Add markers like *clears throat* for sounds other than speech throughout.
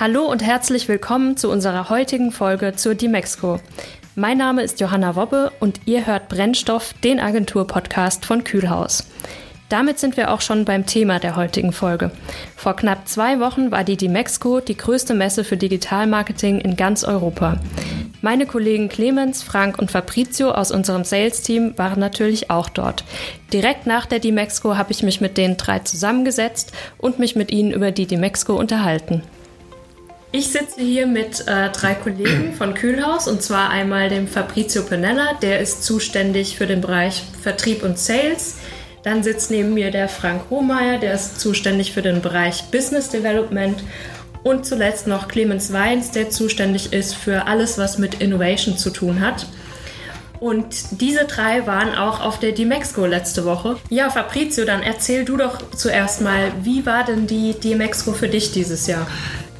Hallo und herzlich willkommen zu unserer heutigen Folge zur Dimexco. Mein Name ist Johanna Wobbe und ihr hört Brennstoff, den Agentur-Podcast von Kühlhaus. Damit sind wir auch schon beim Thema der heutigen Folge. Vor knapp zwei Wochen war die Dimexco die größte Messe für Digitalmarketing in ganz Europa. Meine Kollegen Clemens, Frank und Fabrizio aus unserem Sales-Team waren natürlich auch dort. Direkt nach der Dimexco habe ich mich mit den drei zusammengesetzt und mich mit ihnen über die Dimexco unterhalten. Ich sitze hier mit äh, drei Kollegen von Kühlhaus und zwar einmal dem Fabrizio Penella, der ist zuständig für den Bereich Vertrieb und Sales. Dann sitzt neben mir der Frank Hohmeier, der ist zuständig für den Bereich Business Development. Und zuletzt noch Clemens Weins, der zuständig ist für alles, was mit Innovation zu tun hat. Und diese drei waren auch auf der Dimexco letzte Woche. Ja, Fabrizio, dann erzähl du doch zuerst mal, wie war denn die Dimexco für dich dieses Jahr?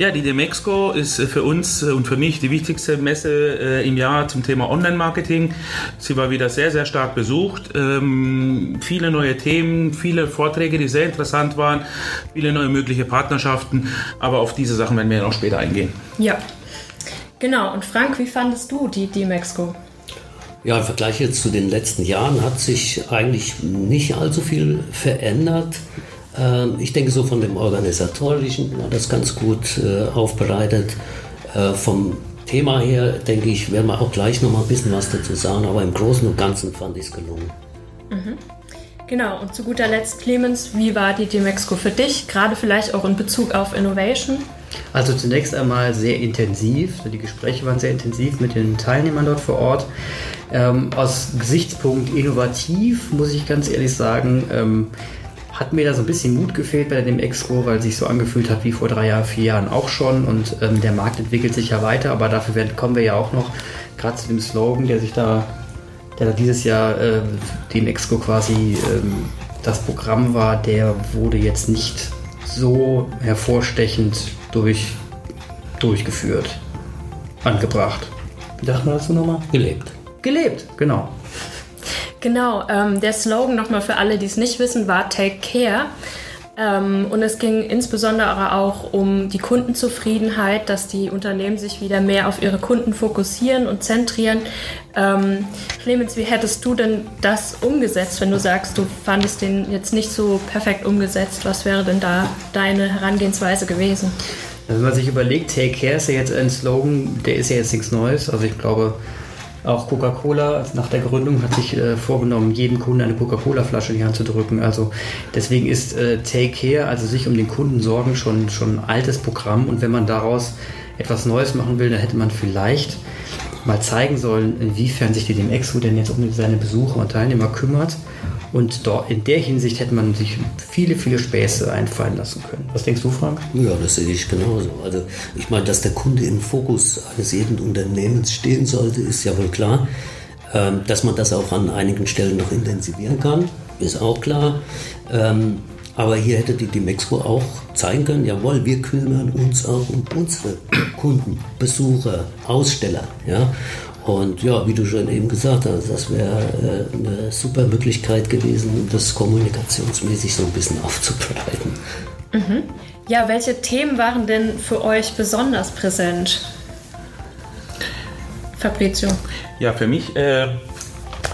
Ja, die Demexco ist äh, für uns äh, und für mich die wichtigste Messe äh, im Jahr zum Thema Online-Marketing. Sie war wieder sehr, sehr stark besucht. Ähm, viele neue Themen, viele Vorträge, die sehr interessant waren, viele neue mögliche Partnerschaften. Aber auf diese Sachen werden wir ja noch später eingehen. Ja, genau. Und Frank, wie fandest du die Demexco? Ja, im Vergleich jetzt zu den letzten Jahren hat sich eigentlich nicht allzu viel verändert. Ähm, ich denke, so von dem Organisatorischen war das ganz gut äh, aufbereitet. Äh, vom Thema her, denke ich, werden wir auch gleich noch mal ein bisschen was dazu sagen, aber im Großen und Ganzen fand ich es gelungen. Mhm. Genau, und zu guter Letzt, Clemens, wie war die Demexco für dich, gerade vielleicht auch in Bezug auf Innovation? Also zunächst einmal sehr intensiv, die Gespräche waren sehr intensiv mit den Teilnehmern dort vor Ort. Ähm, aus Gesichtspunkt innovativ, muss ich ganz ehrlich sagen, ähm, hat mir da so ein bisschen Mut gefehlt bei dem Expo, weil es sich so angefühlt hat wie vor drei Jahren, vier Jahren auch schon. Und ähm, der Markt entwickelt sich ja weiter, aber dafür werden, kommen wir ja auch noch gerade zu dem Slogan, der sich da, der da dieses Jahr äh, dem Expo quasi ähm, das Programm war, der wurde jetzt nicht so hervorstechend durch, durchgeführt, angebracht. Wie dachte man dazu nochmal? Gelebt. Gelebt, genau. Genau, ähm, der Slogan nochmal für alle, die es nicht wissen, war Take Care. Ähm, und es ging insbesondere auch um die Kundenzufriedenheit, dass die Unternehmen sich wieder mehr auf ihre Kunden fokussieren und zentrieren. Ähm, Clemens, wie hättest du denn das umgesetzt, wenn du sagst, du fandest den jetzt nicht so perfekt umgesetzt? Was wäre denn da deine Herangehensweise gewesen? Wenn man sich überlegt, Take Care ist ja jetzt ein Slogan, der ist ja jetzt nichts Neues. Also ich glaube, auch Coca-Cola nach der Gründung hat sich äh, vorgenommen, jedem Kunden eine Coca-Cola-Flasche in die Hand zu drücken. Also deswegen ist äh, Take Care, also sich um den Kunden sorgen, schon, schon ein altes Programm. Und wenn man daraus etwas Neues machen will, dann hätte man vielleicht mal zeigen sollen, inwiefern sich die dem Expo denn jetzt um seine Besucher und Teilnehmer kümmert und dort, in der Hinsicht hätte man sich viele, viele Späße einfallen lassen können. Was denkst du, Frank? Ja, das sehe ich genauso. Also ich meine, dass der Kunde im Fokus eines jeden Unternehmens stehen sollte, ist ja wohl klar. Ähm, dass man das auch an einigen Stellen noch intensivieren kann, ist auch klar. Ähm, aber hier hätte die Dimexco auch zeigen können, jawohl, wir kümmern uns auch um unsere Kunden, Besucher, Aussteller. Ja? Und ja, wie du schon eben gesagt hast, das wäre äh, eine super Möglichkeit gewesen, um das kommunikationsmäßig so ein bisschen *laughs* aufzubreiten. Mhm. Ja, welche Themen waren denn für euch besonders präsent? Fabrizio. Ja, für mich äh,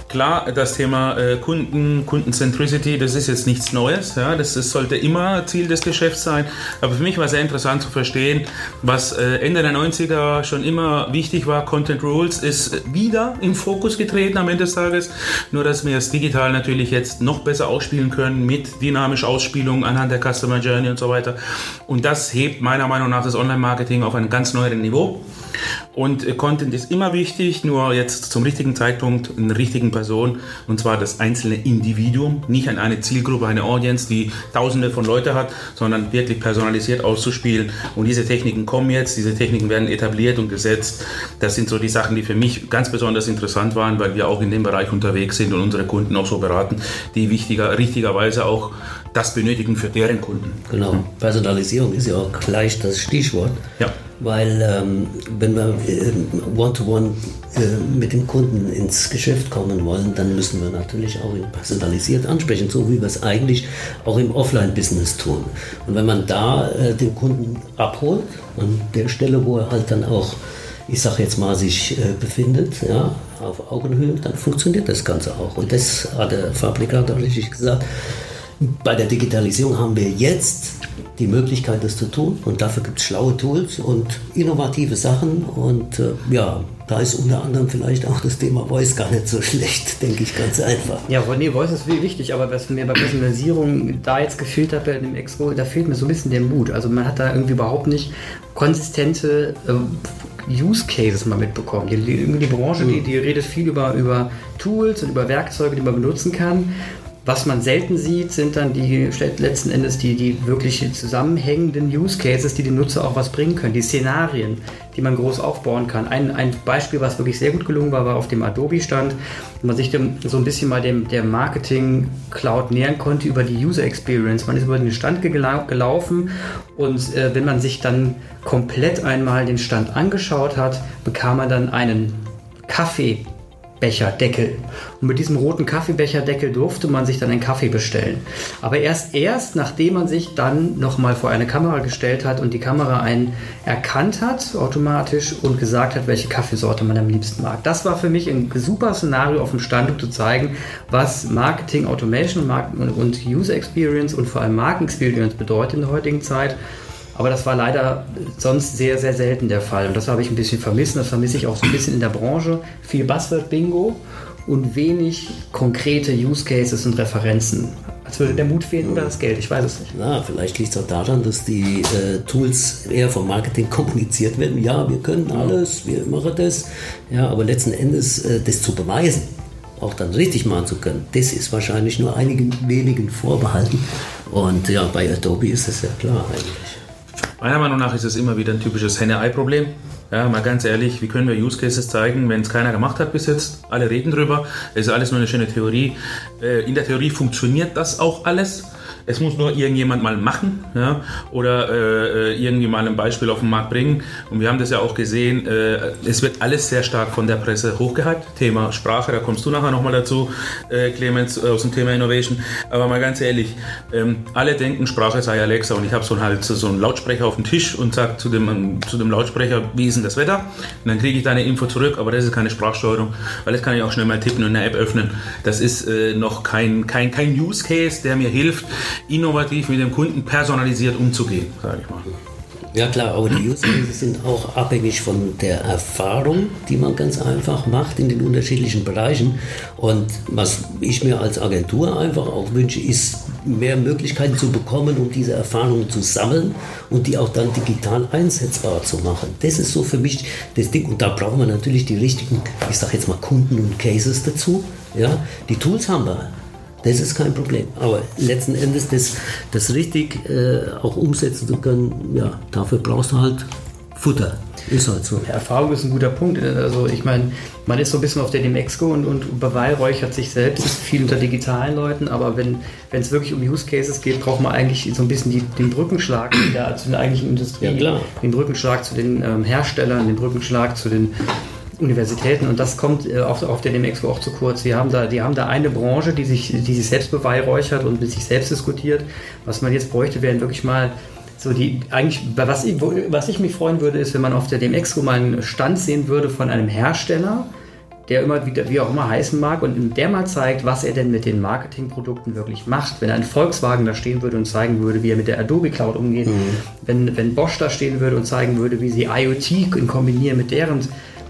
Klar, das Thema äh, Kunden, Kundencentricity, das ist jetzt nichts Neues. Ja? Das, das, sollte immer Ziel des Geschäfts sein. Aber für mich war sehr interessant zu verstehen, was äh, Ende der 90er schon immer wichtig war. Content Rules ist wieder im Fokus getreten am Ende des Tages. Nur, dass wir es digital natürlich jetzt noch besser ausspielen können mit dynamischer Ausspielung anhand der Customer Journey und so weiter. Und das hebt meiner Meinung nach das Online-Marketing auf ein ganz neues Niveau. Und äh, Content ist immer wichtig, nur jetzt zum richtigen Zeitpunkt in der richtigen Person. Und zwar das einzelne Individuum, nicht an eine Zielgruppe, eine Audience, die tausende von Leuten hat, sondern wirklich personalisiert auszuspielen. Und diese Techniken kommen jetzt, diese Techniken werden etabliert und gesetzt. Das sind so die Sachen, die für mich ganz besonders interessant waren, weil wir auch in dem Bereich unterwegs sind und unsere Kunden auch so beraten, die wichtiger, richtigerweise auch das benötigen für deren Kunden. Genau, Personalisierung ist ja auch gleich das Stichwort. Ja. Weil ähm, wenn wir äh, One-to-One äh, mit dem Kunden ins Geschäft kommen wollen, dann müssen wir natürlich auch personalisiert ansprechen, so wie wir es eigentlich auch im Offline-Business tun. Und wenn man da äh, den Kunden abholt, an der Stelle, wo er halt dann auch ich sage jetzt mal, sich äh, befindet, ja, auf Augenhöhe, dann funktioniert das Ganze auch. Und das hat der Fabrikator richtig gesagt. Bei der Digitalisierung haben wir jetzt die Möglichkeit, das zu tun. Und dafür gibt es schlaue Tools und innovative Sachen. Und äh, ja, da ist unter anderem vielleicht auch das Thema Voice gar nicht so *laughs* schlecht, denke ich ganz einfach. Ja, nee, Voice ist wichtig, aber was mir bei Personalisierung da jetzt gefehlt hat bei dem Expo, da fehlt mir so ein bisschen der Mut. Also man hat da irgendwie überhaupt nicht konsistente äh, Use Cases mal mitbekommen. Die, die, die Branche, die, die redet viel über, über Tools und über Werkzeuge, die man benutzen kann. Was man selten sieht, sind dann die letzten Endes die, die wirklich zusammenhängenden Use Cases, die dem Nutzer auch was bringen können, die Szenarien, die man groß aufbauen kann. Ein, ein Beispiel, was wirklich sehr gut gelungen war, war auf dem Adobe-Stand, wo man sich dem, so ein bisschen mal dem, der Marketing-Cloud nähern konnte über die User Experience. Man ist über den Stand gelau gelaufen und äh, wenn man sich dann komplett einmal den Stand angeschaut hat, bekam man dann einen Kaffee Becherdeckel. Und mit diesem roten Kaffeebecherdeckel durfte man sich dann einen Kaffee bestellen. Aber erst erst, nachdem man sich dann nochmal vor eine Kamera gestellt hat und die Kamera einen erkannt hat, automatisch, und gesagt hat, welche Kaffeesorte man am liebsten mag. Das war für mich ein super Szenario auf dem Stand, um zu zeigen, was Marketing, Automation und User Experience und vor allem Marken Experience bedeutet in der heutigen Zeit. Aber das war leider sonst sehr, sehr selten der Fall. Und das habe ich ein bisschen vermisst. Das vermisse ich auch so ein bisschen in der Branche. Viel Buzzword-Bingo und wenig konkrete Use Cases und Referenzen. Als würde der Mut fehlen oder das Geld, ich weiß es nicht. Na, vielleicht liegt es auch daran, dass die äh, Tools eher vom Marketing kommuniziert werden. Ja, wir können alles, wir machen das. Ja, aber letzten Endes äh, das zu beweisen, auch dann richtig machen zu können, das ist wahrscheinlich nur einigen wenigen vorbehalten. Und ja, bei Adobe ist das ja klar eigentlich. Meiner Meinung nach ist es immer wieder ein typisches Henne-Ei-Problem. Ja, mal ganz ehrlich, wie können wir Use Cases zeigen, wenn es keiner gemacht hat bis jetzt? Alle reden drüber, es ist alles nur eine schöne Theorie. Äh, in der Theorie funktioniert das auch alles. Es muss nur irgendjemand mal machen ja, oder äh, äh, irgendwie mal ein Beispiel auf den Markt bringen. Und wir haben das ja auch gesehen, äh, es wird alles sehr stark von der Presse hochgehypt. Thema Sprache, da kommst du nachher nochmal dazu, äh, Clemens, aus dem Thema Innovation. Aber mal ganz ehrlich, ähm, alle denken, Sprache sei Alexa und ich habe so, halt, so einen Lautsprecher auf dem Tisch und sage zu dem, zu dem Lautsprecher, wie ist denn das Wetter? Und dann kriege ich deine Info zurück, aber das ist keine Sprachsteuerung, weil das kann ich auch schnell mal tippen und eine App öffnen. Das ist äh, noch kein, kein, kein Use Case, der mir hilft, innovativ mit dem Kunden personalisiert umzugehen, sage ich mal. Ja klar, aber die Use Cases sind auch abhängig von der Erfahrung, die man ganz einfach macht in den unterschiedlichen Bereichen. Und was ich mir als Agentur einfach auch wünsche, ist mehr Möglichkeiten zu bekommen, um diese Erfahrungen zu sammeln und die auch dann digital einsetzbar zu machen. Das ist so für mich das Ding. Und da brauchen wir natürlich die richtigen, ich sage jetzt mal Kunden und Cases dazu. Ja, die Tools haben wir. Das ist kein Problem. Aber letzten Endes das, das richtig äh, auch umsetzen zu können, ja, dafür brauchst du halt Futter. Ist halt so. Erfahrung ist ein guter Punkt. Also ich meine, man ist so ein bisschen auf der Demexco und, und beweihräuchert sich selbst, ist viel unter digitalen Leuten, aber wenn es wirklich um Use Cases geht, braucht man eigentlich so ein bisschen die, den Brückenschlag wieder zu den eigentlichen Industrien, ja, den Brückenschlag zu den ähm, Herstellern, den Brückenschlag zu den Universitäten und das kommt äh, auf, auf der DMEXPO auch zu kurz. Die haben, da, die haben da eine Branche, die sich, die sich selbst beweihräuchert und mit sich selbst diskutiert. Was man jetzt bräuchte, wären wirklich mal so die, eigentlich, was ich, was ich mich freuen würde, ist, wenn man auf der DMEXPO mal einen Stand sehen würde von einem Hersteller, der immer wieder, wie auch immer heißen mag, und der mal zeigt, was er denn mit den Marketingprodukten wirklich macht. Wenn ein Volkswagen da stehen würde und zeigen würde, wie er mit der Adobe Cloud umgeht, mhm. wenn, wenn Bosch da stehen würde und zeigen würde, wie sie IoT kombinieren mit deren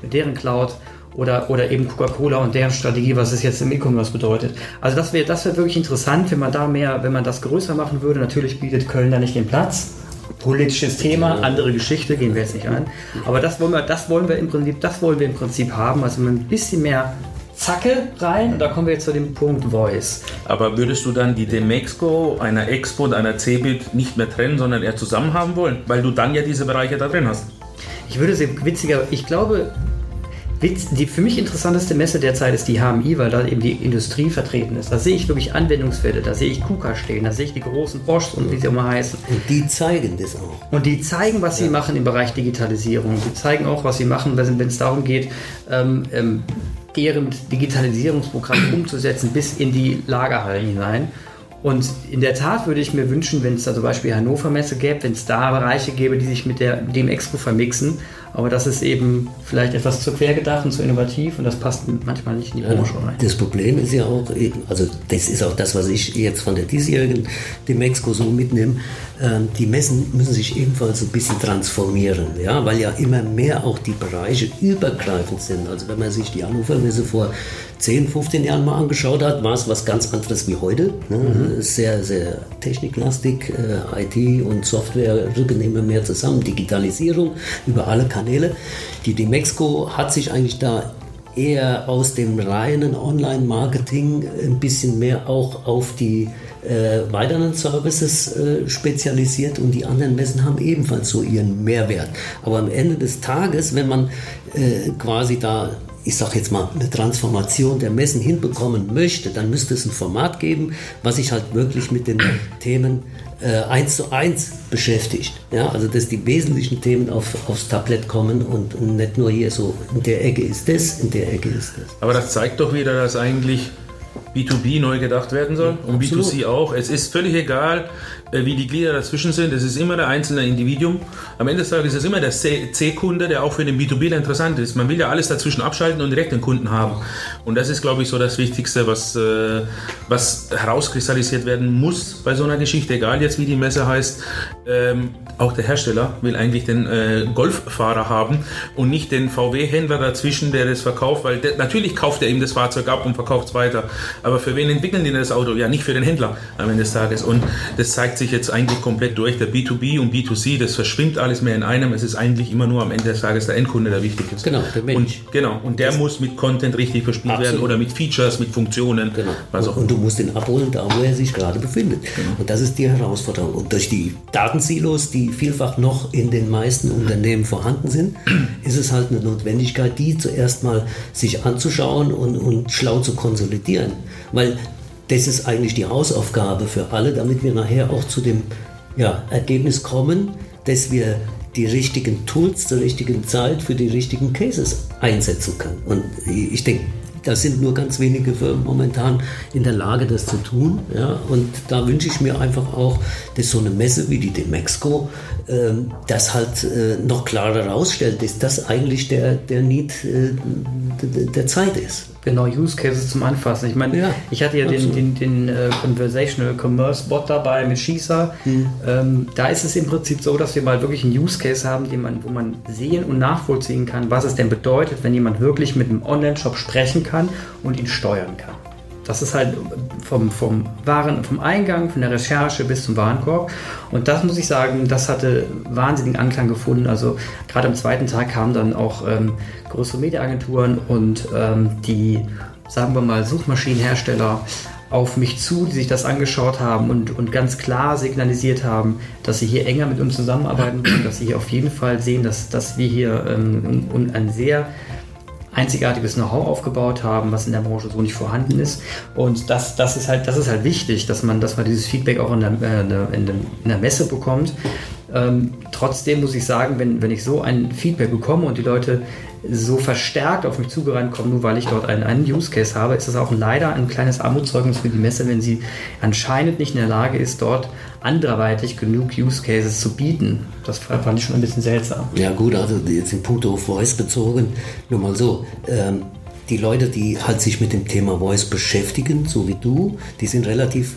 mit deren Cloud oder, oder eben Coca-Cola und deren Strategie, was es jetzt im E-Commerce bedeutet. Also das wäre das wär wirklich interessant, wenn man da mehr, wenn man das größer machen würde. Natürlich bietet Köln da nicht den Platz. Politisches Thema, andere Geschichte, gehen wir jetzt nicht ein. Aber das wollen wir, das wollen wir im Prinzip, das wollen wir im Prinzip haben. Also ein bisschen mehr Zacke rein und da kommen wir jetzt zu dem Punkt Voice. Aber würdest du dann die Demexco, einer Expo und einer Cebit nicht mehr trennen, sondern eher zusammen haben wollen? Weil du dann ja diese Bereiche da drin hast. Ich würde sie witziger, ich glaube, die für mich interessanteste Messe derzeit ist die HMI, weil da eben die Industrie vertreten ist. Da sehe ich wirklich Anwendungsfälle, da sehe ich KUKA stehen, da sehe ich die großen Boschs und wie sie immer heißen. Und die zeigen das auch. Und die zeigen, was sie machen im Bereich Digitalisierung. Die zeigen auch, was sie machen, wenn es darum geht, ähm, ähm, deren Digitalisierungsprogramm *clears throat* umzusetzen bis in die Lagerhallen hinein. Und in der Tat würde ich mir wünschen, wenn es da zum Beispiel Hannover Messe gäbe, wenn es da Bereiche gäbe, die sich mit der, dem Expo vermixen. Aber das ist eben vielleicht etwas zu quer gedacht und zu innovativ und das passt manchmal nicht in die Branche rein. Das Problem ist ja auch, also das ist auch das, was ich jetzt von der diesjährigen dem Expo so mitnehme. Ähm, die Messen müssen sich ebenfalls ein bisschen transformieren, ja, weil ja immer mehr auch die Bereiche übergreifend sind. Also wenn man sich die Hannover Messe vor 10, 15 Jahren mal angeschaut hat, war es was ganz anderes wie heute. Ne? Mhm. Sehr, sehr techniklastig. Äh, IT und Software rücken immer mehr zusammen. Digitalisierung über alle Kanäle. Die Demexco hat sich eigentlich da eher aus dem reinen Online-Marketing ein bisschen mehr auch auf die äh, weiteren Services äh, spezialisiert und die anderen Messen haben ebenfalls so ihren Mehrwert. Aber am Ende des Tages, wenn man äh, quasi da ich sage jetzt mal, eine Transformation der Messen hinbekommen möchte, dann müsste es ein Format geben, was sich halt wirklich mit den *clears throat* Themen äh, eins zu eins beschäftigt. Ja, also dass die wesentlichen Themen auf, aufs Tablett kommen und nicht nur hier so, in der Ecke ist das, in der Ecke ist das. Aber das zeigt doch wieder, dass eigentlich B2B neu gedacht werden soll und Absolut. B2C auch. Es ist völlig egal, äh, wie die Glieder dazwischen sind. Es ist immer der einzelne Individuum. Am Ende des Tages ist es immer der C-Kunde, der auch für den B2B interessant ist. Man will ja alles dazwischen abschalten und direkt den Kunden haben. Und das ist, glaube ich, so das Wichtigste, was, äh, was herauskristallisiert werden muss bei so einer Geschichte. Egal jetzt, wie die Messe heißt. Ähm, auch der Hersteller will eigentlich den äh, Golffahrer haben und nicht den VW-Händler dazwischen, der das verkauft, weil der, natürlich kauft er ihm das Fahrzeug ab und verkauft es weiter. Aber für wen entwickeln die das Auto? Ja, nicht für den Händler am Ende des Tages. Und das zeigt sich jetzt eigentlich komplett durch. Der B2B und B2C, das verschwimmt alles mehr in einem. Es ist eigentlich immer nur am Ende des Tages der Endkunde, der wichtig ist. Genau, der Mensch. Und, genau, und der das muss mit Content richtig verspielt absolut. werden oder mit Features, mit Funktionen. Genau. Was auch und, und du musst ihn abholen, da wo er sich gerade befindet. Genau. Und das ist die Herausforderung. Und durch die Datensilos, die vielfach noch in den meisten Unternehmen vorhanden sind, ist es halt eine Notwendigkeit, die zuerst mal sich anzuschauen und, und schlau zu konsolidieren. Weil das ist eigentlich die Hausaufgabe für alle, damit wir nachher auch zu dem ja, Ergebnis kommen, dass wir die richtigen Tools zur richtigen Zeit für die richtigen Cases einsetzen können. Und ich denke, da sind nur ganz wenige Firmen momentan in der Lage, das zu tun. Ja? Und da wünsche ich mir einfach auch, dass so eine Messe wie die Demexco das halt äh, noch klarer herausstellt, dass das eigentlich der, der Need äh, der Zeit ist. Genau, Use Cases zum Anfassen. Ich meine, ja, ich hatte ja absolut. den, den, den äh, Conversational Commerce Bot dabei mit Shisa. Mhm. Ähm, da ist es im Prinzip so, dass wir mal wirklich einen Use Case haben, den man, wo man sehen und nachvollziehen kann, was es denn bedeutet, wenn jemand wirklich mit einem Online-Shop sprechen kann und ihn steuern kann. Das ist halt vom, vom Waren, vom Eingang, von der Recherche bis zum Warenkorb. Und das muss ich sagen, das hatte wahnsinnigen Anklang gefunden. Also gerade am zweiten Tag kamen dann auch ähm, größere Mediaagenturen und ähm, die, sagen wir mal, Suchmaschinenhersteller auf mich zu, die sich das angeschaut haben und, und ganz klar signalisiert haben, dass sie hier enger mit uns zusammenarbeiten können, dass sie hier auf jeden Fall sehen, dass, dass wir hier ähm, ein sehr einzigartiges Know-how aufgebaut haben, was in der Branche so nicht vorhanden ist. Und das, das, ist, halt, das ist halt wichtig, dass man, dass man dieses Feedback auch in der, äh, in der, in der Messe bekommt. Ähm, trotzdem muss ich sagen, wenn, wenn ich so ein Feedback bekomme und die Leute so verstärkt auf mich zugerannt kommen, nur weil ich dort einen, einen Use Case habe, ist das auch leider ein kleines Armutszeugnis für die Messe, wenn sie anscheinend nicht in der Lage ist, dort anderweitig genug Use Cases zu bieten. Das fand ich schon ein bisschen seltsam. Ja gut, also jetzt in puncto Voice bezogen, nur mal so. Ähm, die Leute, die halt sich mit dem Thema Voice beschäftigen, so wie du, die sind relativ,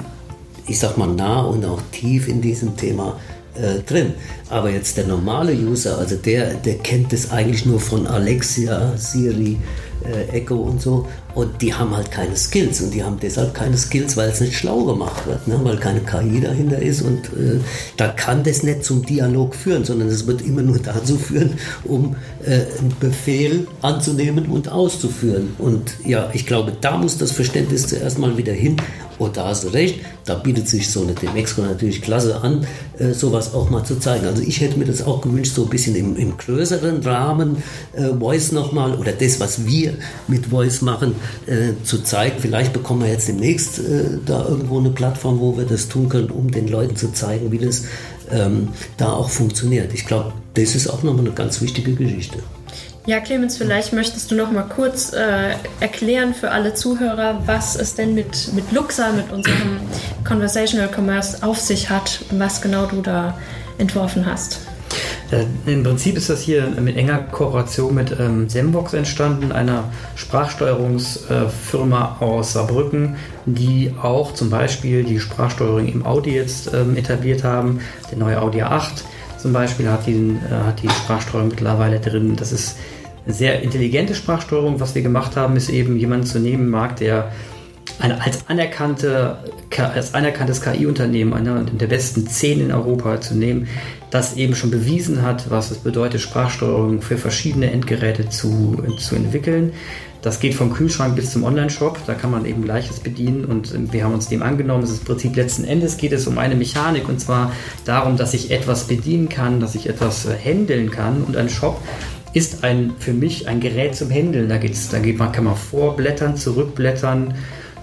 ich sag mal, nah und auch tief in diesem Thema äh, drin. Aber jetzt der normale User, also der, der kennt das eigentlich nur von Alexia, Siri äh, Echo und so. Und die haben halt keine Skills und die haben deshalb keine Skills, weil es nicht schlau gemacht wird, ne? weil keine KI dahinter ist und äh, da kann das nicht zum Dialog führen, sondern es wird immer nur *laughs* dazu führen, um äh, einen Befehl anzunehmen und auszuführen. Und ja, ich glaube, da muss das Verständnis zuerst mal wieder hin und da hast du recht, da bietet sich so eine Demexco natürlich klasse an, äh, sowas auch mal zu zeigen. Also ich hätte mir das auch gewünscht, so ein bisschen im, im größeren Rahmen äh, Voice nochmal oder das, was wir mit Voice machen, äh, zu zeigen. Vielleicht bekommen wir jetzt demnächst äh, da irgendwo eine Plattform, wo wir das tun können, um den Leuten zu zeigen, wie das ähm, da auch funktioniert. Ich glaube, das ist auch nochmal eine ganz wichtige Geschichte. Ja, Clemens, vielleicht möchtest du noch mal kurz äh, erklären für alle Zuhörer, was es denn mit, mit Luxa, mit unserem Conversational Commerce auf sich hat und was genau du da entworfen hast. Äh, Im Prinzip ist das hier mit enger Kooperation mit ähm, Sembox entstanden, einer Sprachsteuerungsfirma äh, aus Saarbrücken, die auch zum Beispiel die Sprachsteuerung im Audi jetzt ähm, etabliert haben. Der neue Audi A8 zum Beispiel hat, den, äh, hat die Sprachsteuerung mittlerweile drin. Das ist eine sehr intelligente Sprachsteuerung. Was wir gemacht haben, ist eben jemanden zu nehmen, mag, der eine, als, anerkannte, als anerkanntes KI-Unternehmen, einer der besten zehn in Europa zu nehmen, das eben schon bewiesen hat, was es bedeutet, Sprachsteuerung für verschiedene Endgeräte zu, zu entwickeln. Das geht vom Kühlschrank bis zum Online-Shop, da kann man eben gleiches bedienen und wir haben uns dem angenommen. Es ist im Prinzip letzten Endes geht es um eine Mechanik und zwar darum, dass ich etwas bedienen kann, dass ich etwas äh, handeln kann und ein Shop ist ein, für mich ein Gerät zum Handeln. Da, geht's, da geht man, kann man vorblättern, zurückblättern,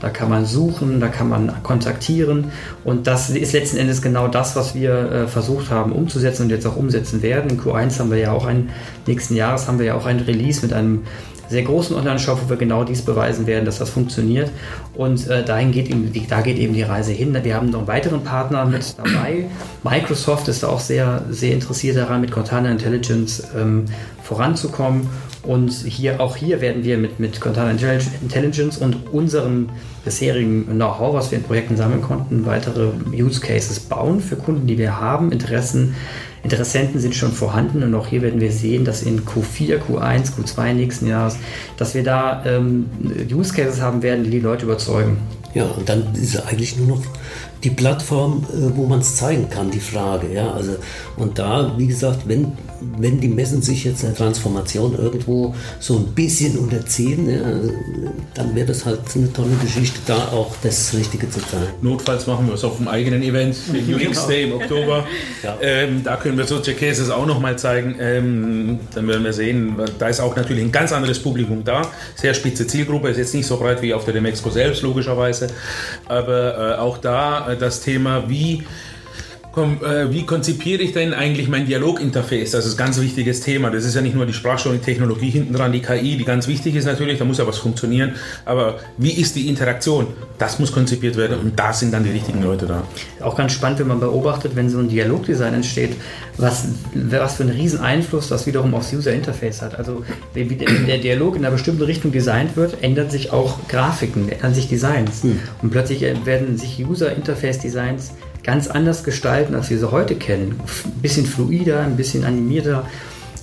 da kann man suchen, da kann man kontaktieren und das ist letzten Endes genau das, was wir äh, versucht haben umzusetzen und jetzt auch umsetzen werden. In Q1 haben wir ja auch ein, nächsten Jahres haben wir ja auch ein Release mit einem sehr großen Online-Shop, wo wir genau dies beweisen werden, dass das funktioniert. Und äh, dahin geht eben, die, da geht eben die Reise hin. Wir haben noch einen weiteren Partner mit dabei. Microsoft ist auch sehr, sehr interessiert daran, mit Cortana Intelligence ähm, voranzukommen. Und hier, auch hier werden wir mit, mit Cortana Intelligence und unserem bisherigen Know-how, was wir in Projekten sammeln konnten, weitere Use Cases bauen für Kunden, die wir haben, Interessen Interessenten sind schon vorhanden und auch hier werden wir sehen, dass in Q4, Q1, Q2 nächsten Jahres, dass wir da ähm, Use Cases haben werden, die die Leute überzeugen. Ja, und dann ist eigentlich nur noch die Plattform, äh, wo man es zeigen kann, die Frage. Ja? Also, und da, wie gesagt, wenn, wenn die Messen sich jetzt der Transformation irgendwo so ein bisschen unterziehen, ja, dann wäre das halt eine tolle Geschichte, da auch das Richtige zu zeigen. Notfalls machen wir es auf dem eigenen Event, *laughs* den genau. Day im Oktober. Ja. Ähm, da können wir solche Cases auch nochmal zeigen. Ähm, dann werden wir sehen, da ist auch natürlich ein ganz anderes Publikum da. Sehr spitze Zielgruppe, ist jetzt nicht so breit wie auf der Demexco selbst, logischerweise. Aber äh, auch da das Thema, wie äh, wie konzipiere ich denn eigentlich mein Dialoginterface? Das ist ein ganz wichtiges Thema. Das ist ja nicht nur die Sprachsteuerung-Technologie hinten dran, die KI, die ganz wichtig ist natürlich, da muss ja was funktionieren. Aber wie ist die Interaktion? Das muss konzipiert werden und da sind dann die richtigen Leute da. Auch ganz spannend, wenn man beobachtet, wenn so ein Dialogdesign entsteht, was, was für einen riesen Einfluss das wiederum aufs User-Interface hat. Also wie der Dialog in einer bestimmten Richtung designt wird, ändern sich auch Grafiken, ändern sich Designs. Hm. Und plötzlich werden sich User-Interface-Designs ganz anders gestalten, als wir sie heute kennen. Ein bisschen fluider, ein bisschen animierter,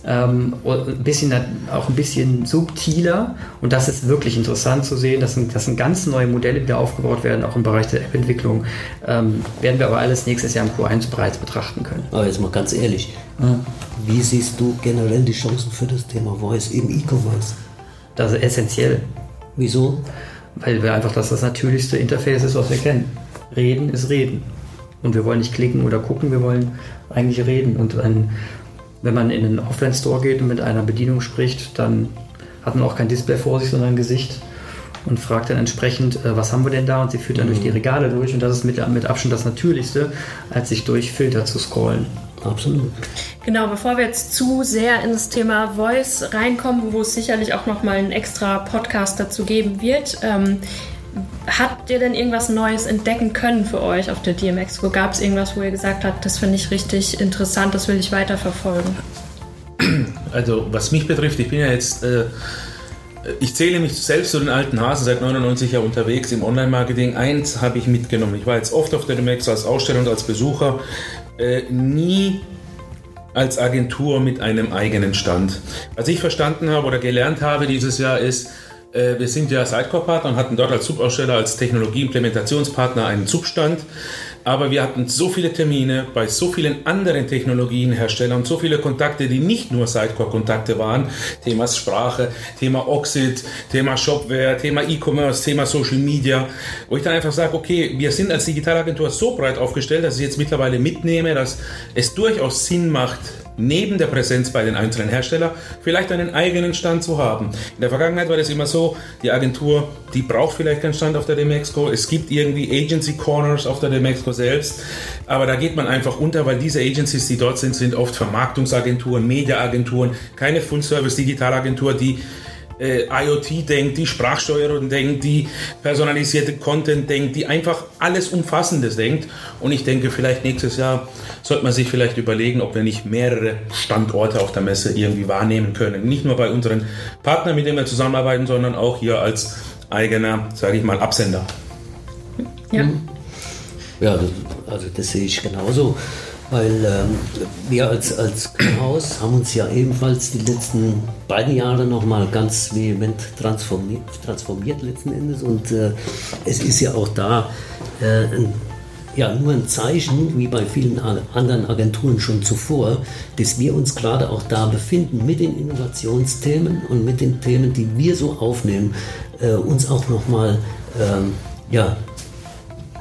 ähm, ein bisschen, auch ein bisschen subtiler. Und das ist wirklich interessant zu sehen. Das sind, das sind ganz neue Modelle, die da aufgebaut werden, auch im Bereich der App-Entwicklung. Ähm, werden wir aber alles nächstes Jahr im Q1 bereits betrachten können. Aber jetzt mal ganz ehrlich, wie siehst du generell die Chancen für das Thema Voice im E-Commerce? Das ist essentiell. Wieso? Weil wir einfach das das natürlichste Interface ist, was wir kennen. Reden ist Reden. Und wir wollen nicht klicken oder gucken, wir wollen eigentlich reden. Und ein, wenn man in einen Offline-Store geht und mit einer Bedienung spricht, dann hat man auch kein Display vor sich, sondern ein Gesicht und fragt dann entsprechend, äh, was haben wir denn da? Und sie führt dann mhm. durch die. Regale durch und das ist mit, mit Abstand das Natürlichste, als sich durch Filter zu scrollen. Absolut. Genau, bevor wir jetzt zu sehr ins Thema Voice reinkommen, wo es sicherlich auch nochmal einen extra Podcast dazu geben wird, ähm, Habt ihr denn irgendwas Neues entdecken können für euch auf der DMX? Wo gab es irgendwas, wo ihr gesagt habt, das finde ich richtig interessant, das will ich weiterverfolgen? Also, was mich betrifft, ich bin ja jetzt, äh, ich zähle mich selbst zu den alten Hasen seit 99 Jahren unterwegs im Online-Marketing. Eins habe ich mitgenommen. Ich war jetzt oft auf der DMX als Ausstellung, als Besucher, äh, nie als Agentur mit einem eigenen Stand. Was ich verstanden habe oder gelernt habe dieses Jahr ist, wir sind ja Sidecore-Partner und hatten dort als Subaussteller, als Technologie-Implementationspartner einen Substand. Aber wir hatten so viele Termine bei so vielen anderen Technologienherstellern so viele Kontakte, die nicht nur Sidecore-Kontakte waren. Thema Sprache, Thema Oxid, Thema Shopware, Thema E-Commerce, Thema Social Media. Wo ich dann einfach sage, okay, wir sind als Digitalagentur so breit aufgestellt, dass ich jetzt mittlerweile mitnehme, dass es durchaus Sinn macht, neben der Präsenz bei den einzelnen Herstellern vielleicht einen eigenen Stand zu haben. In der Vergangenheit war das immer so, die Agentur, die braucht vielleicht keinen Stand auf der Demexco. Es gibt irgendwie Agency Corners auf der Demexco selbst, aber da geht man einfach unter, weil diese Agencies, die dort sind, sind oft Vermarktungsagenturen, Mediaagenturen, keine Full-Service-Digitalagentur, die äh, IoT denkt, die Sprachsteuerung denkt, die personalisierte Content denkt, die einfach alles Umfassendes denkt. Und ich denke, vielleicht nächstes Jahr sollte man sich vielleicht überlegen, ob wir nicht mehrere Standorte auf der Messe irgendwie wahrnehmen können. Nicht nur bei unseren Partnern, mit denen wir zusammenarbeiten, sondern auch hier als eigener, sage ich mal, Absender. Ja. Ja, also das sehe ich genauso. Weil ähm, wir als, als Haus haben uns ja ebenfalls die letzten beiden Jahre nochmal ganz vehement transformiert, transformiert letzten Endes. Und äh, es ist ja auch da äh, ein, ja, nur ein Zeichen, wie bei vielen anderen Agenturen schon zuvor, dass wir uns gerade auch da befinden mit den Innovationsthemen und mit den Themen, die wir so aufnehmen, äh, uns auch nochmal ähm, ja,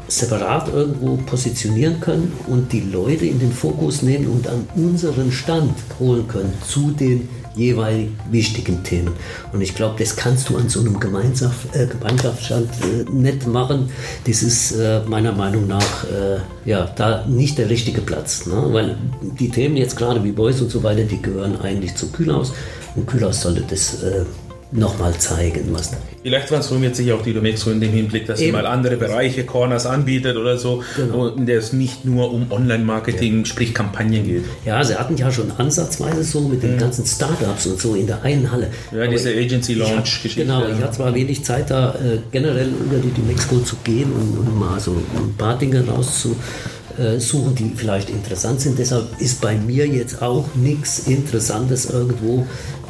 separat irgendwo positionieren können und die Leute in den Fokus nehmen und an unseren Stand holen können zu den jeweils wichtigen Themen. Und ich glaube, das kannst du an so einem Gemeinschaft, äh, Gemeinschaftsstand äh, nicht machen. Das ist äh, meiner Meinung nach äh, ja, da nicht der richtige Platz. Ne? Weil die Themen jetzt gerade wie Boys und so weiter, die gehören eigentlich zu Kühlhaus. Und Kühlhaus sollte das äh, nochmal zeigen, was da Vielleicht transformiert sich auch die Domexo in dem Hinblick, dass Eben. sie mal andere Bereiche, Corners anbietet oder so, genau. in der es nicht nur um Online-Marketing, ja. sprich Kampagnen geht. Ja, sie hatten ja schon ansatzweise so mit den ja. ganzen Startups und so in der einen Halle. Ja, Aber diese Agency-Launch-Geschichte. Genau, ich hatte zwar wenig Zeit da äh, generell über die Domexco zu gehen und, und mal so ein paar Dinge rauszusuchen, die vielleicht interessant sind. Deshalb ist bei mir jetzt auch nichts Interessantes irgendwo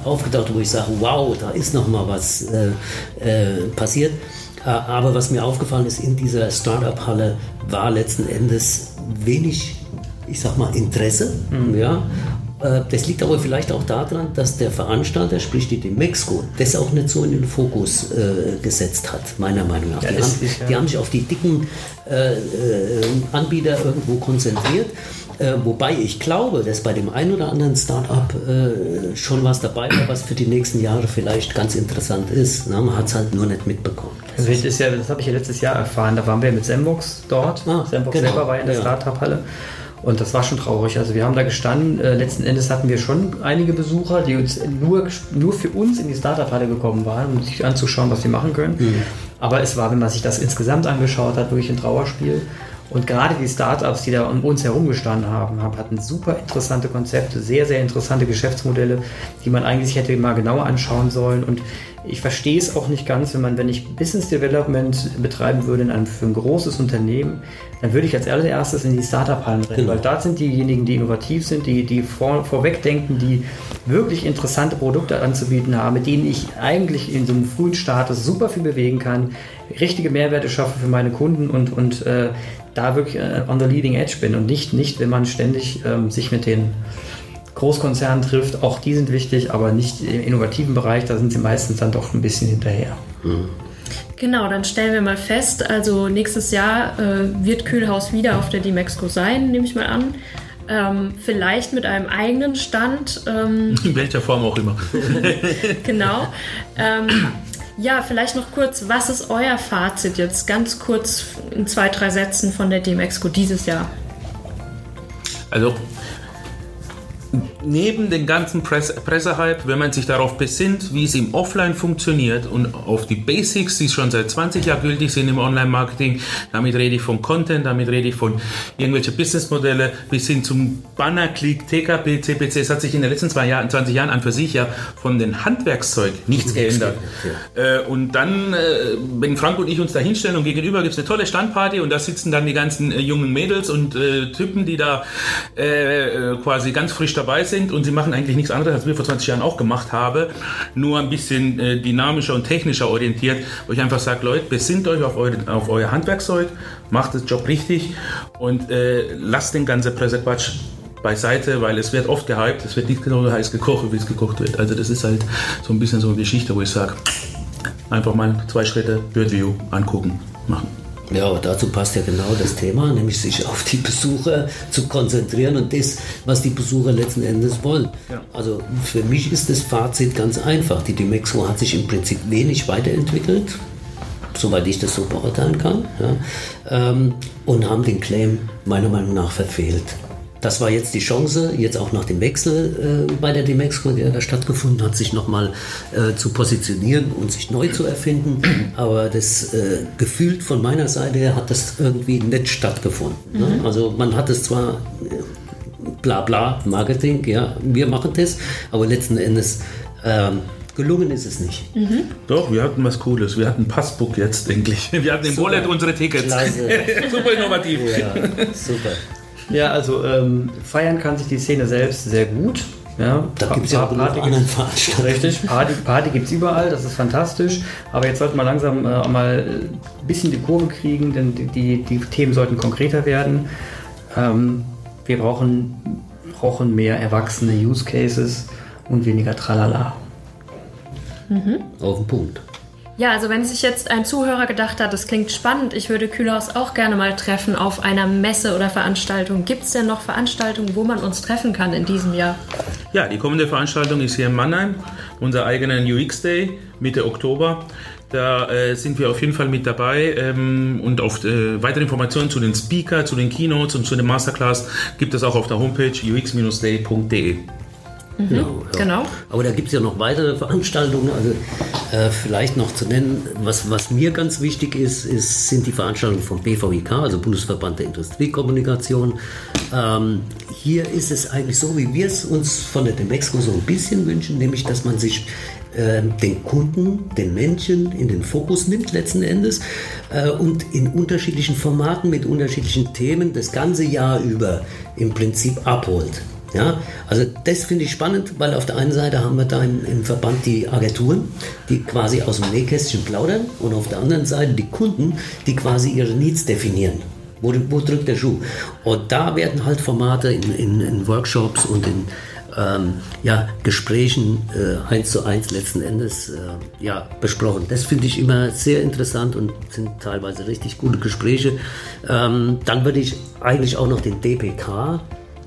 aufgetaucht, wo ich sage, wow, da ist noch mal was äh, äh, passiert. Äh, aber was mir aufgefallen ist, in dieser Startup-Halle war letzten Endes wenig, ich sag mal, Interesse. Mhm. Ja? Äh, das liegt aber vielleicht auch daran, dass der Veranstalter, sprich die Demexco, das auch nicht so in den Fokus äh, gesetzt hat, meiner Meinung nach. Ja, die, haben, ja. die, haben, sich auf die dicken äh, äh, Anbieter irgendwo konzentriert äh, wobei ich glaube, dass bei dem einen oder anderen Startup äh, schon was dabei war, was für die nächsten Jahre vielleicht ganz interessant ist. Na, man hat es halt nur nicht mitbekommen. Das, das, ja, das habe ich ja letztes Jahr erfahren. Da waren wir mit Sembox dort. Ah, Sembox genau. selber war in der ja. Startup-Halle. Und das war schon traurig. Also wir haben da gestanden, äh, letzten Endes hatten wir schon einige Besucher, die uns nur, nur für uns in die Startup-Halle gekommen waren, um sich anzuschauen, was sie machen können. Mhm. Aber es war, wenn man sich das insgesamt angeschaut hat, wirklich ein Trauerspiel. Und gerade die Startups, die da um uns herum gestanden haben, hatten super interessante Konzepte, sehr, sehr interessante Geschäftsmodelle, die man eigentlich hätte mal genauer anschauen sollen. Und ich verstehe es auch nicht ganz, wenn man, wenn ich Business Development betreiben würde in einem, für ein großes Unternehmen, dann würde ich als allererstes in die Startup-Hallen rennen, genau. weil da sind diejenigen, die innovativ sind, die, die vor, vorweg denken, die wirklich interessante Produkte anzubieten haben, mit denen ich eigentlich in so einem frühen Status super viel bewegen kann, richtige Mehrwerte schaffe für meine Kunden und, und äh, da wirklich äh, on the leading edge bin und nicht, nicht wenn man ständig ähm, sich mit den Großkonzernen trifft. Auch die sind wichtig, aber nicht im innovativen Bereich, da sind sie meistens dann doch ein bisschen hinterher. Mhm. Genau, dann stellen wir mal fest, also nächstes Jahr äh, wird Kühlhaus wieder auf der Dimexco sein, nehme ich mal an. Ähm, vielleicht mit einem eigenen Stand. Ähm, *laughs* In welcher Form auch immer. *laughs* genau. Ähm, ja, vielleicht noch kurz, was ist euer Fazit jetzt ganz kurz in zwei, drei Sätzen von der DMEXCO dieses Jahr? Also neben dem ganzen Presse Pressehype, wenn man sich darauf besinnt, wie es im Offline funktioniert und auf die Basics, die schon seit 20 Jahren gültig sind im Online-Marketing, damit rede ich von Content, damit rede ich von irgendwelchen Businessmodelle bis hin zum Banner-Click, TKP, CPC. Es hat sich in den letzten zwei Jahren, 20 Jahren an für sich ja von dem Handwerkszeug nichts geändert. Ja. Äh, und dann, äh, wenn Frank und ich uns da hinstellen und gegenüber gibt es eine tolle Standparty und da sitzen dann die ganzen äh, jungen Mädels und Typen, die da quasi ganz frisch dabei sind, sind und sie machen eigentlich nichts anderes, als wir vor 20 Jahren auch gemacht haben, nur ein bisschen äh, dynamischer und technischer orientiert, wo ich einfach sage, Leute, besinnt euch auf, eure, auf euer Handwerkszeug, macht den Job richtig und äh, lasst den ganzen Pressequatsch beiseite, weil es wird oft gehypt, es wird nicht so heiß gekocht, wie es gekocht wird. Also das ist halt so ein bisschen so eine Geschichte, wo ich sage, einfach mal zwei Schritte Birdview angucken, machen. Ja, dazu passt ja genau das Thema, nämlich sich auf die Besucher zu konzentrieren und das, was die Besucher letzten Endes wollen. Ja. Also für mich ist das Fazit ganz einfach. Die Dimexco hat sich im Prinzip wenig weiterentwickelt, soweit ich das so beurteilen kann, ja, ähm, und haben den Claim meiner Meinung nach verfehlt. Das war jetzt die Chance, jetzt auch nach dem Wechsel äh, bei der Demexco, der da stattgefunden hat, sich nochmal äh, zu positionieren und sich neu zu erfinden. Aber das äh, gefühlt von meiner Seite her hat das irgendwie nicht stattgefunden. Ne? Also man hat es zwar äh, bla bla Marketing, ja, wir machen das, aber letzten Endes ähm, gelungen ist es nicht. Doch, wir hatten was Cooles. Wir hatten Passbook jetzt endlich. Wir hatten im Super. Wallet unsere Tickets. *laughs* Super innovativ. Ja, super. Ja, also ähm, feiern kann sich die Szene selbst sehr gut. Ja, Da gibt es ja auch Party anderen gibt's- Veranstaltungen. Richtig, Party, Party gibt es überall, das ist fantastisch. Aber jetzt sollten wir langsam äh, mal ein bisschen die Kurve kriegen, denn die, die, die Themen sollten konkreter werden. Ähm, wir brauchen, brauchen mehr erwachsene Use Cases und weniger Tralala. Auf den Punkt. Ja, also wenn sich jetzt ein Zuhörer gedacht hat, das klingt spannend, ich würde Kühlhaus auch gerne mal treffen auf einer Messe oder Veranstaltung. Gibt es denn noch Veranstaltungen, wo man uns treffen kann in diesem Jahr? Ja, die kommende Veranstaltung ist hier in Mannheim, unser eigener UX Day Mitte Oktober. Da äh, sind wir auf jeden Fall mit dabei ähm, und auf äh, weitere Informationen zu den Speaker, zu den Keynotes und zu dem Masterclass gibt es auch auf der Homepage ux-day.de. Genau, ja. Genau. Aber da gibt es ja noch weitere Veranstaltungen. Also äh, vielleicht noch zu nennen, was, was mir ganz wichtig ist, ist, sind die Veranstaltungen vom BVIK, also Bundesverband der Industriekommunikation. Ähm, hier ist es eigentlich so, wie wir es uns von der Demexco so ein bisschen wünschen, nämlich dass man sich äh, den Kunden, den Menschen in den Fokus nimmt letzten Endes äh, und in unterschiedlichen Formaten mit unterschiedlichen Themen das ganze Jahr über im Prinzip abholt. Ja, also das finde ich spannend, weil auf der einen Seite haben wir da im, im Verband die Agenturen, die quasi aus dem Nähkästchen plaudern und auf der anderen Seite die Kunden, die quasi ihre Needs definieren. Wo, wo drückt der Schuh? Und da werden halt Formate in, in, in Workshops und in ähm, ja, Gesprächen äh, eins zu eins letzten Endes äh, ja, besprochen. Das finde ich immer sehr interessant und sind teilweise richtig gute Gespräche. Ähm, dann würde ich eigentlich auch noch den DPK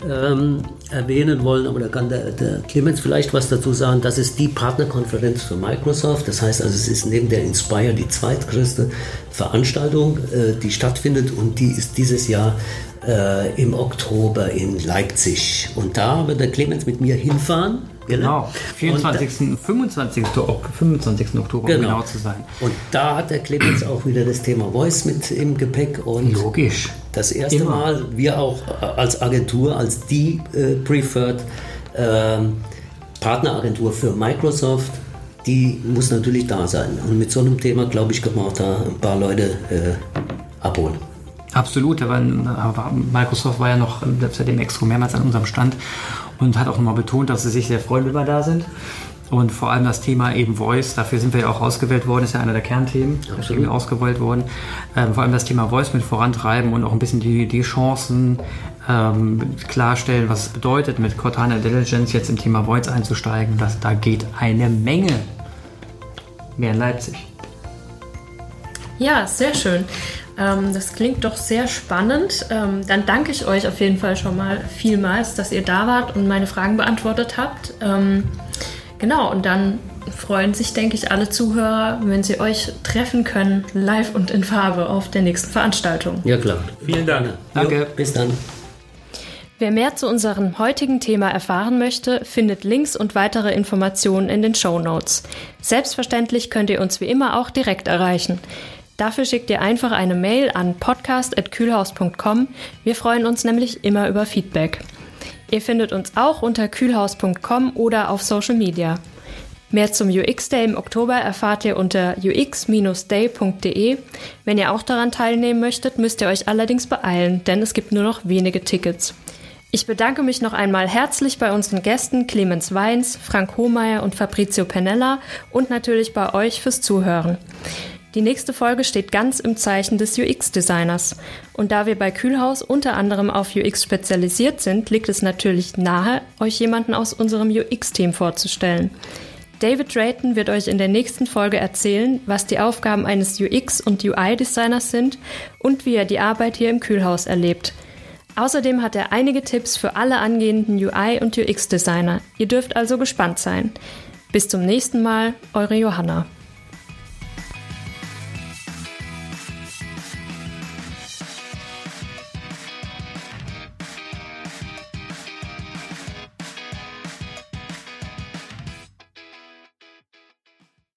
ähm, erwähnen wollen, aber da kann der, der Clemens vielleicht was dazu sagen. Das ist die Partnerkonferenz für Microsoft. Das heißt also, es ist neben der Inspire die zweitgrößte Veranstaltung, äh, die stattfindet und die ist dieses Jahr äh, im Oktober in Leipzig. Und da wird der Clemens mit mir hinfahren. Genau, Und da- 24. 25. Ok- 25. Oktober, um Genau. genau zu sein. Und da hat der Clemens auch wieder das Thema Voice mit im Gepäck und Logisch. das erste Immer. Mal wir auch äh, als Agentur, als die äh, Preferred ähm, Partneragentur für Microsoft, die muss natürlich da sein. Und mit so einem Thema, glaube ich, können wir auch da ein paar Leute äh, abholen. Absolut, aber Microsoft war ja noch selbst bei dem Exco mehrmals an unserem Stand und hat auch nochmal betont, dass sie sich sehr freuen, wenn wir da sind. Und vor allem das Thema eben Voice, dafür sind wir ja auch ausgewählt worden, ist ja einer der Kernthemen, deswegen wir ausgewählt worden. Ähm, vor allem das Thema Voice mit vorantreiben und auch ein bisschen die, die Chancen ähm, klarstellen, was es bedeutet, mit Cortana Intelligence jetzt im Thema Voice einzusteigen. Das, da geht eine Menge mehr in Leipzig. Ja, sehr schön. Ähm, das klingt doch sehr spannend. Ähm, dann danke ich euch auf jeden Fall schon mal vielmals, dass ihr da wart und meine Fragen beantwortet habt. Ähm, genau, und dann freuen sich, denke ich, alle Zuhörer, wenn sie euch treffen können, live und in Farbe auf der nächsten Veranstaltung. Ja, klar. Vielen Dank. Danke. Jo, bis dann. Wer mehr zu unserem heutigen Thema erfahren möchte, findet Links und weitere Informationen in den Show Notes. Selbstverständlich könnt ihr uns wie immer auch direkt erreichen. Dafür schickt ihr einfach eine Mail an podcast.kühlhaus.com. Wir freuen uns nämlich immer über Feedback. Ihr findet uns auch unter kühlhaus.com oder auf Social Media. Mehr zum UX Day im Oktober erfahrt ihr unter ux-day.de. Wenn ihr auch daran teilnehmen möchtet, müsst ihr euch allerdings beeilen, denn es gibt nur noch wenige Tickets. Ich bedanke mich noch einmal herzlich bei unseren Gästen Clemens Weins, Frank Hohmeier und Fabrizio Penella und natürlich bei euch fürs Zuhören. Die nächste Folge steht ganz im Zeichen des UX-Designers. Und da wir bei Kühlhaus unter anderem auf UX spezialisiert sind, liegt es natürlich nahe, euch jemanden aus unserem UX-Team vorzustellen. David Drayton wird euch in der nächsten Folge erzählen, was die Aufgaben eines UX- und UI-Designers sind und wie er die Arbeit hier im Kühlhaus erlebt – Außerdem hat er einige Tipps für alle angehenden UI- und UX-Designer. Ihr dürft also gespannt sein. Bis zum nächsten Mal, eure Johanna.